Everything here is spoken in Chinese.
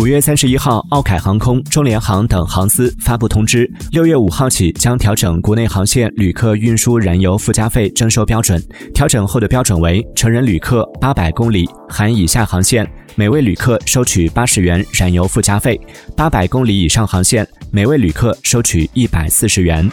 五月三十一号奥凯航空中联航等航司发布通知六月五号起将调整国内航线旅客运输燃油附加费征收标准调整后的标准为成人旅客八百公里含以下航线每位旅客收取八十元燃油附加费八百公里以上航线每位旅客收取一百四十元。